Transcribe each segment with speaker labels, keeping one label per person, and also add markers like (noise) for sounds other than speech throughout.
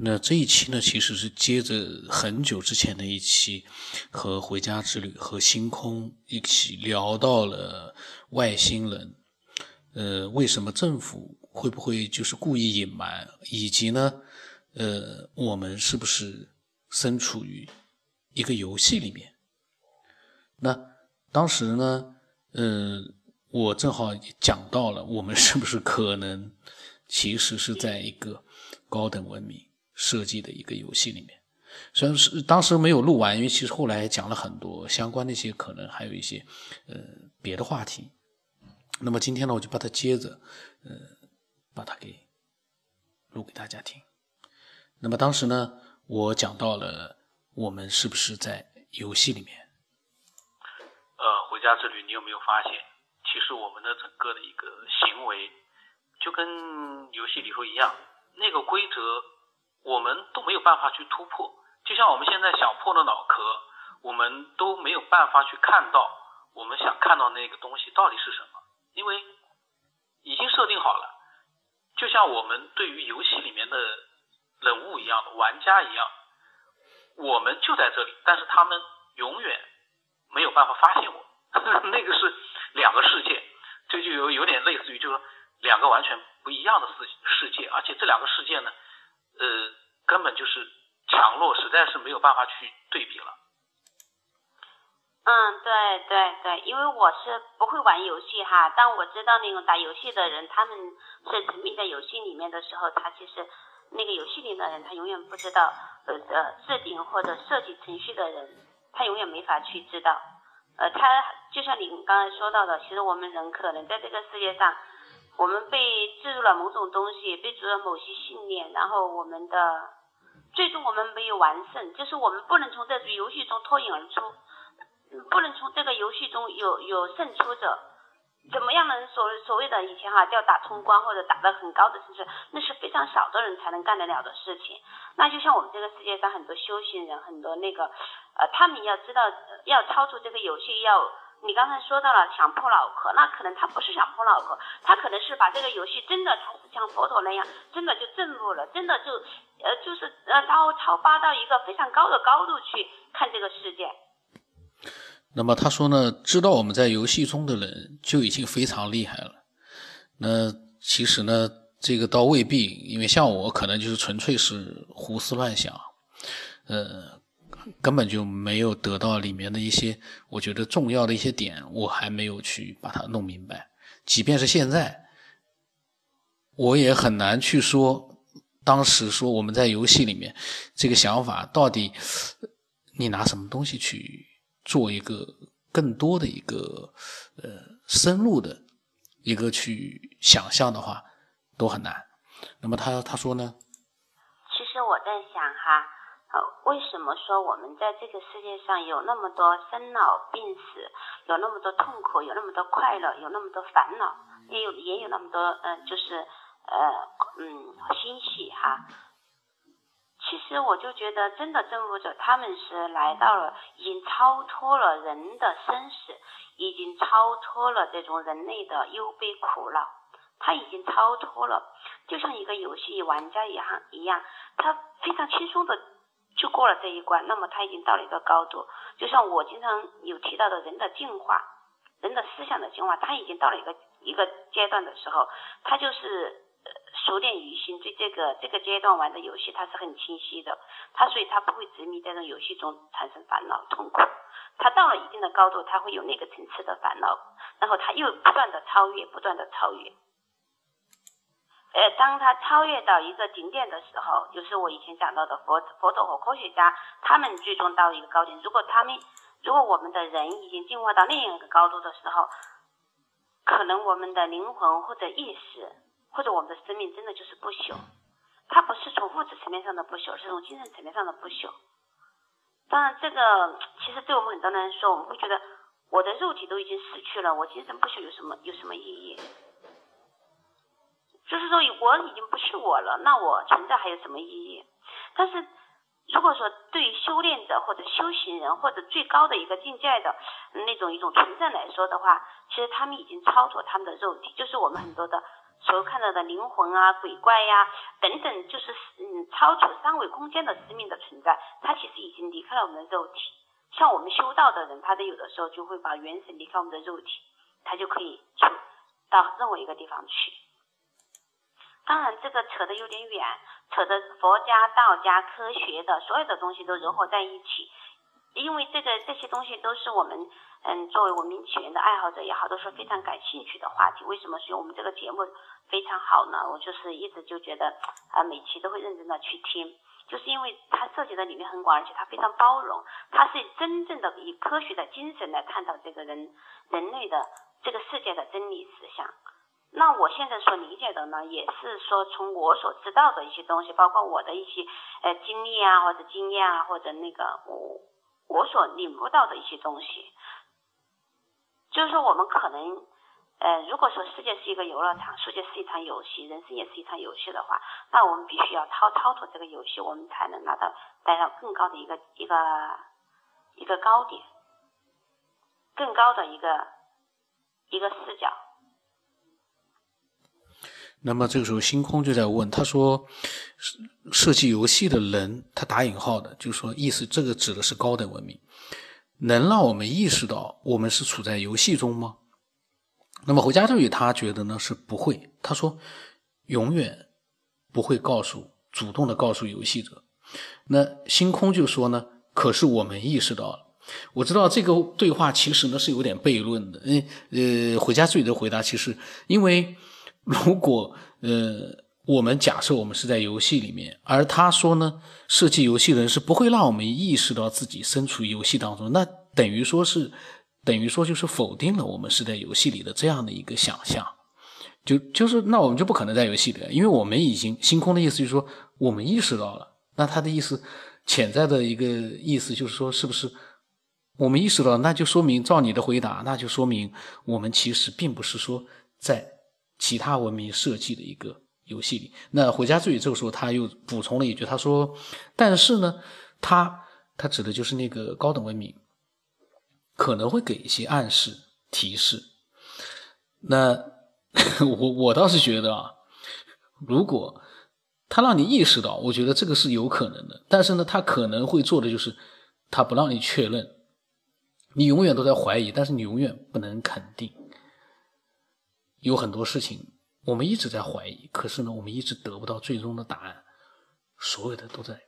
Speaker 1: 那这一期呢，其实是接着很久之前的一期，和《回家之旅》和星空一起聊到了外星人，呃，为什么政府会不会就是故意隐瞒，以及呢，呃，我们是不是身处于一个游戏里面？那当时呢，呃，我正好讲到了，我们是不是可能其实是在一个高等文明？设计的一个游戏里面，虽然是当时没有录完，因为其实后来讲了很多相关的一些，可能还有一些呃别的话题。那么今天呢，我就把它接着呃把它给录给大家听。那么当时呢，我讲到了我们是不是在游戏里面？
Speaker 2: 呃，回家之旅，你有没有发现，其实我们的整个的一个行为就跟游戏里头一样，那个规则。我们都没有办法去突破，就像我们现在想破的脑壳，我们都没有办法去看到我们想看到那个东西到底是什么，因为已经设定好了。就像我们对于游戏里面的人物一样玩家一样，我们就在这里，但是他们永远没有办法发现我，(laughs) 那个是两个世界，这就有有点类似于就是两个完全不一样的世世界，而且这两个世界呢。呃，根本就是强弱，实在是没有办法去对比了。
Speaker 3: 嗯，对对对，因为我是不会玩游戏哈，但我知道那种打游戏的人，他们是沉迷在游戏里面的时候，他其实那个游戏里的人，他永远不知道呃呃制定或者设计程序的人，他永远没法去知道。呃，他就像你刚才说到的，其实我们人可能在这个世界上。我们被植入了某种东西，被植入了某些信念，然后我们的最终我们没有完胜，就是我们不能从这局游戏中脱颖而出，不能从这个游戏中有有胜出者。怎么样能所所谓的以前哈叫打通关或者打得很高的层次，那是非常少的人才能干得了的事情。那就像我们这个世界上很多修行人，很多那个呃，他们要知道要超出这个游戏要。你刚才说到了想破脑壳，那可能他不是想破脑壳，他可能是把这个游戏真的，他是像佛陀那样，真的就证悟了，真的就呃就是呃超超发到一个非常高的高度去看这个世界。
Speaker 1: 那么他说呢，知道我们在游戏中的人就已经非常厉害了。那其实呢，这个倒未必，因为像我可能就是纯粹是胡思乱想，呃。根本就没有得到里面的一些我觉得重要的一些点，我还没有去把它弄明白。即便是现在，我也很难去说当时说我们在游戏里面这个想法到底，你拿什么东西去做一个更多的一个呃深入的一个去想象的话，都很难。那么他他说呢？
Speaker 3: 其实我在。为什么说我们在这个世界上有那么多生老病死，有那么多痛苦，有那么多快乐，有那么多烦恼，也有也有那么多嗯，就是呃嗯欣喜哈。其实我就觉得，真的证悟者他们是来到了，已经超脱了人的生死，已经超脱了这种人类的忧悲苦恼，他已经超脱了，就像一个游戏玩家一样一样，他非常轻松的。就过了这一关，那么他已经到了一个高度。就像我经常有提到的，人的进化，人的思想的进化，他已经到了一个一个阶段的时候，他就是熟练于心，对这个这个阶段玩的游戏，他是很清晰的。他所以，他不会执迷在这种游戏中产生烦恼痛苦。他到了一定的高度，他会有那个层次的烦恼，然后他又不断的超越，不断的超越。呃，当他超越到一个顶点的时候，就是我以前讲到的佛佛陀和科学家，他们最终到一个高点。如果他们，如果我们的人已经进化到另一个高度的时候，可能我们的灵魂或者意识或者我们的生命真的就是不朽。它不是从物质层面上的不朽，是从精神层面上的不朽。当然，这个其实对我们很多人来说，我们会觉得我的肉体都已经死去了，我精神不朽有什么有什么意义？就是说，我已经不是我了，那我存在还有什么意义？但是，如果说对于修炼者或者修行人或者最高的一个境界的那种一种存在来说的话，其实他们已经超脱他们的肉体，就是我们很多的所看到的灵魂啊、鬼怪呀等等，就是嗯超出三维空间的生命的存在，它其实已经离开了我们的肉体。像我们修道的人，他都有的时候就会把元神离开我们的肉体，他就可以去到任何一个地方去。当然，这个扯得有点远，扯的佛家、道家、科学的所有的东西都融合在一起，因为这个这些东西都是我们。嗯，作为文明起源的爱好者也好，都是非常感兴趣的话题。为什么说我们这个节目非常好呢？我就是一直就觉得啊，每期都会认真的去听，就是因为它涉及的领域很广，而且它非常包容，它是真正的以科学的精神来探讨这个人人类的这个世界的真理实相。那我现在所理解的呢，也是说从我所知道的一些东西，包括我的一些呃经历啊，或者经验啊，或者那个我我所领悟到的一些东西。就是说，我们可能，呃，如果说世界是一个游乐场，世界是一场游戏，人生也是一场游戏的话，那我们必须要超超脱这个游戏，我们才能拿到带到更高的一个一个一个高点，更高的一个一个视角。
Speaker 1: 那么这个时候，星空就在问他说：“设计游戏的人，他打引号的，就是说，意思这个指的是高等文明。”能让我们意识到我们是处在游戏中吗？那么回家之语他觉得呢是不会。他说永远不会告诉主动的告诉游戏者。那星空就说呢，可是我们意识到了。我知道这个对话其实呢是有点悖论的。嗯呃，回家之语的回答其实因为如果呃。我们假设我们是在游戏里面，而他说呢，设计游戏的人是不会让我们意识到自己身处游戏当中，那等于说是，等于说就是否定了我们是在游戏里的这样的一个想象，就就是那我们就不可能在游戏里，因为我们已经星空的意思就是说我们意识到了，那他的意思潜在的一个意思就是说是不是我们意识到，那就说明照你的回答，那就说明我们其实并不是说在其他文明设计的一个。游戏里，那回家之语这个时候他又补充了一句，他说：“但是呢，他他指的就是那个高等文明，可能会给一些暗示提示。那 (laughs) 我我倒是觉得啊，如果他让你意识到，我觉得这个是有可能的。但是呢，他可能会做的就是他不让你确认，你永远都在怀疑，但是你永远不能肯定，有很多事情。”我们一直在怀疑，可是呢，我们一直得不到最终的答案，所有的都在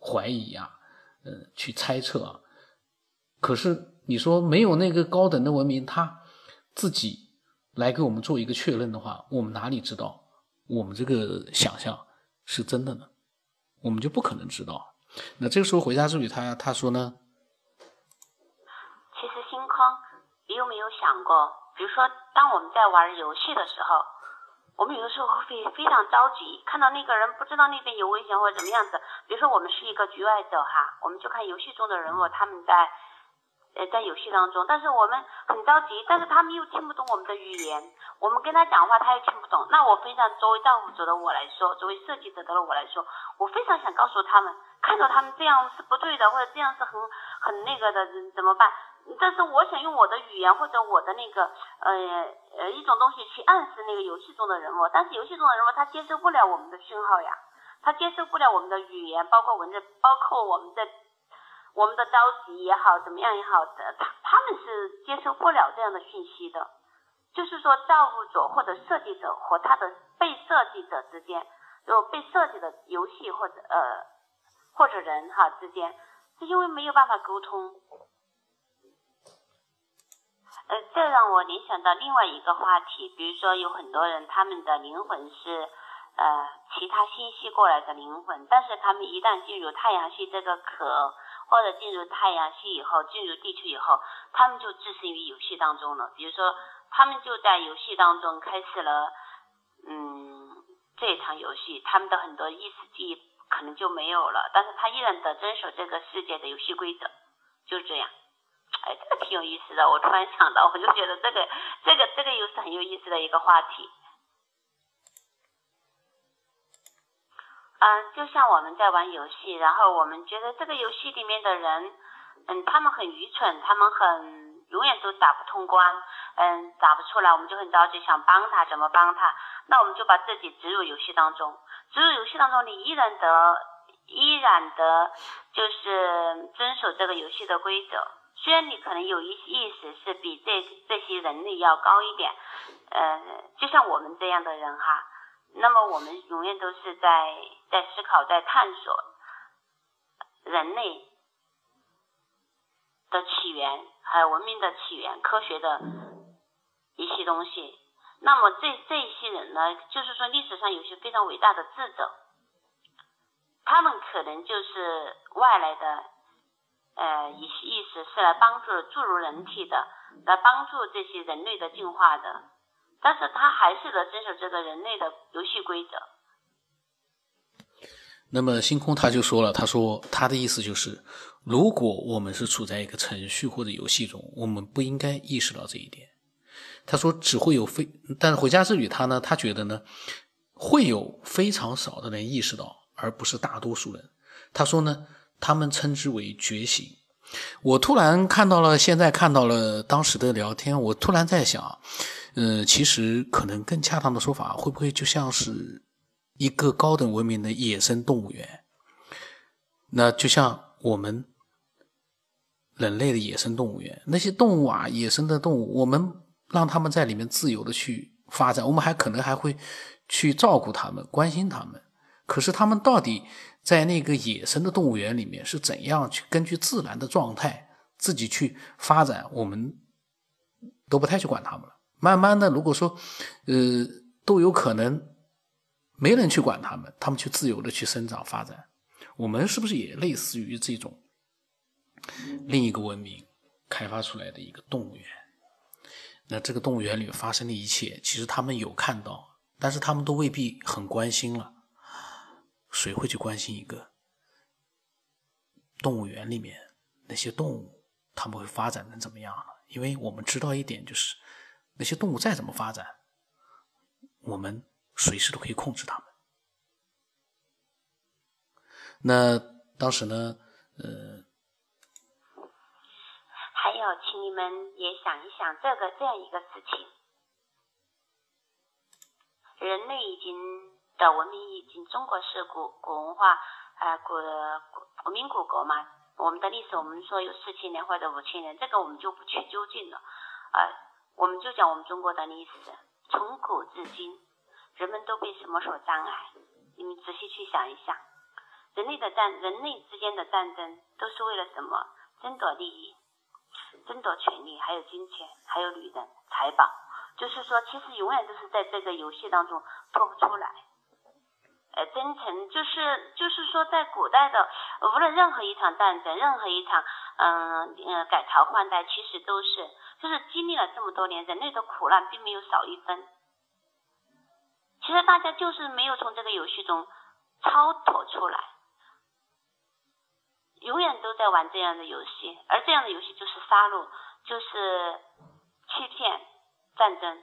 Speaker 1: 怀疑呀，呃，去猜测啊。可是你说没有那个高等的文明，他自己来给我们做一个确认的话，我们哪里知道我们这个想象是真的呢？我们就不可能知道。那这个时候回家之旅，他他说呢，
Speaker 3: 其实星空，你有没有想过，比如说当我们在玩游戏的时候。我们有的时候会非常着急，看到那个人不知道那边有危险或者怎么样子。比如说我们是一个局外者哈，我们就看游戏中的人物他们在呃在游戏当中，但是我们很着急，但是他们又听不懂我们的语言，我们跟他讲话他又听不懂。那我非常作为造物者的我来说，作为设计者的我来说，我非常想告诉他们，看到他们这样是不对的，或者这样是很很那个的，怎么办？但是我想用我的语言或者我的那个呃呃一种东西去暗示那个游戏中的人物，但是游戏中的人物他接受不了我们的讯号呀，他接受不了我们的语言，包括文字，包括我们的我们的着急也好，怎么样也好，他他们是接受不了这样的讯息的。就是说，造物者或者设计者和他的被设计者之间，就被设计的游戏或者呃或者人哈之间，是因为没有办法沟通。呃，这让我联想到另外一个话题，比如说有很多人，他们的灵魂是呃其他星系过来的灵魂，但是他们一旦进入太阳系这个壳，或者进入太阳系以后，进入地球以后，他们就置身于游戏当中了。比如说，他们就在游戏当中开始了，嗯，这场游戏，他们的很多意识记忆可能就没有了，但是他依然的遵守这个世界的游戏规则，就是这样。哎，这个挺有意思的。我突然想到，我就觉得这个、这个、这个又是很有意思的一个话题。嗯，就像我们在玩游戏，然后我们觉得这个游戏里面的人，嗯，他们很愚蠢，他们很永远都打不通关，嗯，打不出来，我们就很着急，想帮他，怎么帮他？那我们就把自己植入游戏当中，植入游戏当中，你依然得，依然得，就是遵守这个游戏的规则。虽然你可能有一意识是比这这些人类要高一点，呃，就像我们这样的人哈，那么我们永远都是在在思考，在探索人类的起源，还有文明的起源，科学的一些东西。那么这这一些人呢，就是说历史上有些非常伟大的智者，他们可能就是外来的。呃，意意思是来帮助注入人体的，来帮助这些人类的进化的，但是他还是得遵守这个人类的游戏规则。
Speaker 1: 那么星空他就说了，他说他的意思就是，如果我们是处在一个程序或者游戏中，我们不应该意识到这一点。他说只会有非，但是回家之旅他呢，他觉得呢，会有非常少的人意识到，而不是大多数人。他说呢。他们称之为觉醒。我突然看到了，现在看到了当时的聊天，我突然在想，嗯，其实可能更恰当的说法，会不会就像是一个高等文明的野生动物园？那就像我们人类的野生动物园，那些动物啊，野生的动物，我们让他们在里面自由的去发展，我们还可能还会去照顾他们，关心他们。可是他们到底？在那个野生的动物园里面是怎样去根据自然的状态自己去发展？我们都不太去管他们了。慢慢的，如果说，呃，都有可能没人去管他们，他们去自由的去生长发展，我们是不是也类似于这种另一个文明开发出来的一个动物园？那这个动物园里发生的一切，其实他们有看到，但是他们都未必很关心了。谁会去关心一个动物园里面那些动物，他们会发展成怎么样呢？因为我们知道一点，就是那些动物再怎么发展，我们随时都可以控制它们。那当时呢，呃，
Speaker 3: 还有，请你们也想一想这个这样一个事情：人类已经。的文明已经，中国是古古文化，呃，古古古民古国嘛。我们的历史，我们说有四千年或者五千年，这个我们就不去究竟了。呃，我们就讲我们中国的历史，从古至今，人们都被什么所障碍？你们仔细去想一想，人类的战，人类之间的战争都是为了什么？争夺利益，争夺权利，还有金钱，还有女人、财宝。就是说，其实永远都是在这个游戏当中脱不出来。呃，真诚就是就是说，在古代的无论任何一场战争，任何一场嗯呃改朝换代，其实都是就是经历了这么多年，人类的苦难并没有少一分。其实大家就是没有从这个游戏中超脱出来，永远都在玩这样的游戏，而这样的游戏就是杀戮，就是欺骗、战争。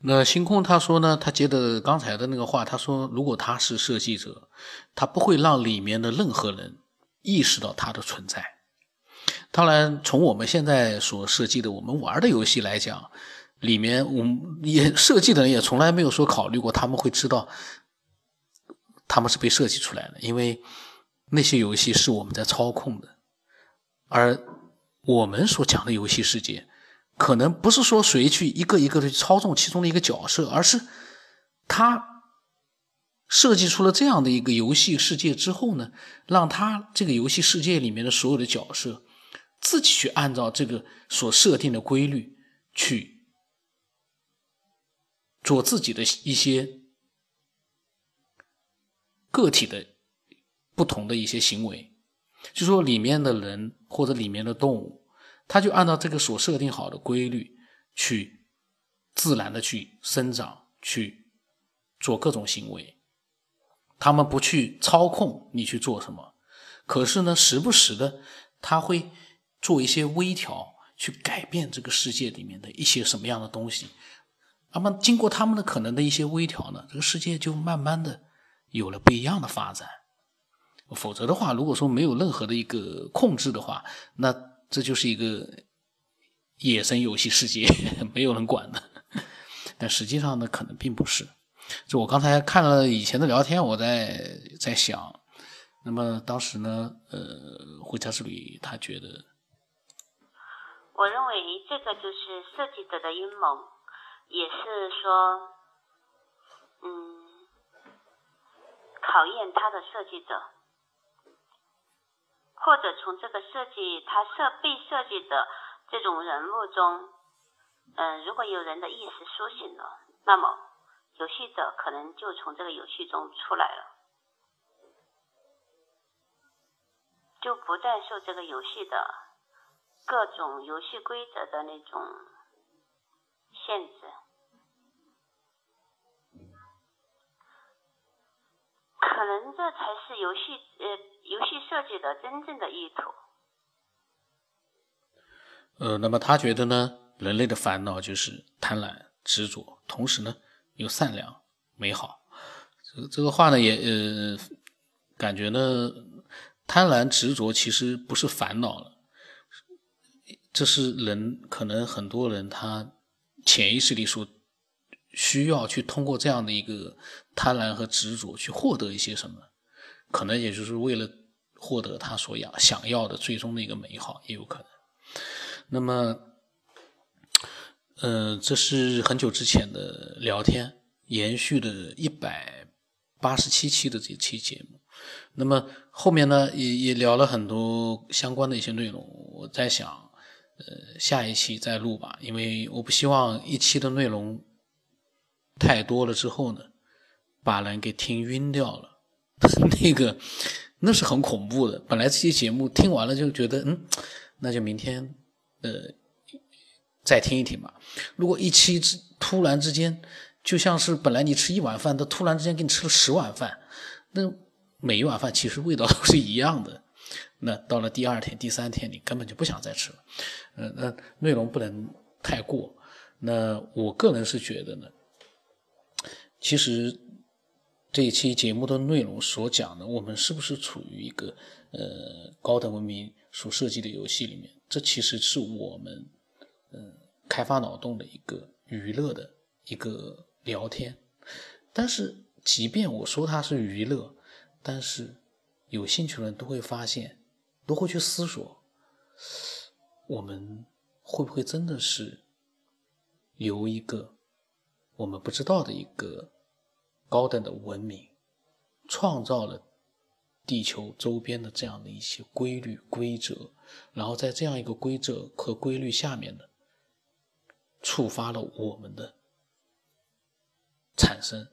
Speaker 1: 那星空他说呢？他接着刚才的那个话，他说，如果他是设计者，他不会让里面的任何人意识到他的存在。当然，从我们现在所设计的我们玩的游戏来讲，里面我们也设计的人也从来没有说考虑过他们会知道他们是被设计出来的，因为那些游戏是我们在操控的，而我们所讲的游戏世界。可能不是说谁去一个一个的操纵其中的一个角色，而是他设计出了这样的一个游戏世界之后呢，让他这个游戏世界里面的所有的角色自己去按照这个所设定的规律去做自己的一些个体的不同的一些行为，就说里面的人或者里面的动物。他就按照这个所设定好的规律去自然的去生长，去做各种行为。他们不去操控你去做什么，可是呢，时不时的他会做一些微调，去改变这个世界里面的一些什么样的东西。那么经过他们的可能的一些微调呢，这个世界就慢慢的有了不一样的发展。否则的话，如果说没有任何的一个控制的话，那。这就是一个野生游戏世界，(laughs) 没有人管的。但实际上呢，可能并不是。就我刚才看了以前的聊天，我在在想，那么当时呢，呃，回家之旅他觉得，
Speaker 3: 我认为这个就是设计者的阴谋，也是说，嗯，考验他的设计者，或者从这个设计他设被设计的这种人物中，嗯，如果有人的意识苏醒了，那么。游戏者可能就从这个游戏中出来了，就不再受这个游戏的各种游戏规则的那种限制，这才是游戏呃游戏设计的真正的意图。
Speaker 1: 呃，那么他觉得呢，人类的烦恼就是贪婪、执着，同时呢。又善良美好，这个这个话呢，也呃，感觉呢，贪婪执着其实不是烦恼了，这是人可能很多人他潜意识里所需要去通过这样的一个贪婪和执着去获得一些什么，可能也就是为了获得他所要想要的最终的一个美好，也有可能。那么。嗯，这是很久之前的聊天，延续的一百八十七期的这期节目。那么后面呢，也也聊了很多相关的一些内容。我在想，呃，下一期再录吧，因为我不希望一期的内容太多了之后呢，把人给听晕掉了。(laughs) 那个那是很恐怖的。本来这期节目听完了就觉得，嗯，那就明天，呃。再听一听吧。如果一期之突然之间，就像是本来你吃一碗饭，他突然之间给你吃了十碗饭，那每一碗饭其实味道 (laughs) 都是一样的。那到了第二天、第三天，你根本就不想再吃了。嗯，那内容不能太过。那我个人是觉得呢，其实这一期节目的内容所讲的，我们是不是处于一个呃高等文明所设计的游戏里面？这其实是我们。嗯，开发脑洞的一个娱乐的一个聊天，但是即便我说它是娱乐，但是有兴趣的人都会发现，都会去思索，我们会不会真的是由一个我们不知道的一个高等的文明，创造了地球周边的这样的一些规律规则，然后在这样一个规则和规律下面的。触发了我们的产生，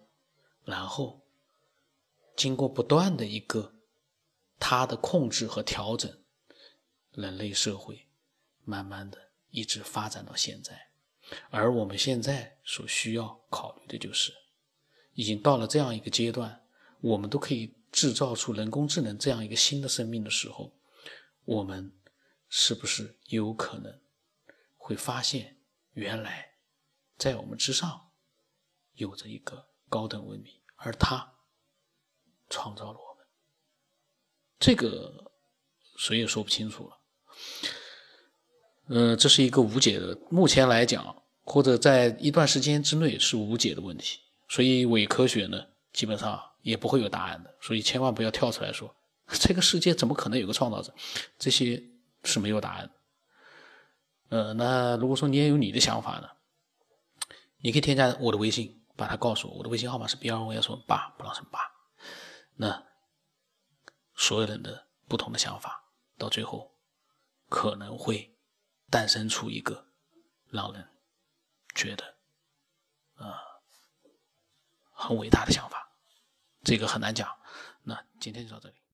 Speaker 1: 然后经过不断的一个它的控制和调整，人类社会慢慢的一直发展到现在。而我们现在所需要考虑的就是，已经到了这样一个阶段，我们都可以制造出人工智能这样一个新的生命的时候，我们是不是有可能会发现？原来，在我们之上，有着一个高等文明，而他创造了我们。这个谁也说不清楚了。呃，这是一个无解的，目前来讲，或者在一段时间之内是无解的问题。所以伪科学呢，基本上也不会有答案的。所以千万不要跳出来说，(laughs) 这个世界怎么可能有个创造者？这些是没有答案。呃，那如果说你也有你的想法呢，你可以添加我的微信，把它告诉我。我的微信号码是 B 二 V S 八，不让什么八。那所有人的不同的想法，到最后可能会诞生出一个让人觉得啊很伟大的想法。这个很难讲。那今天就到这里。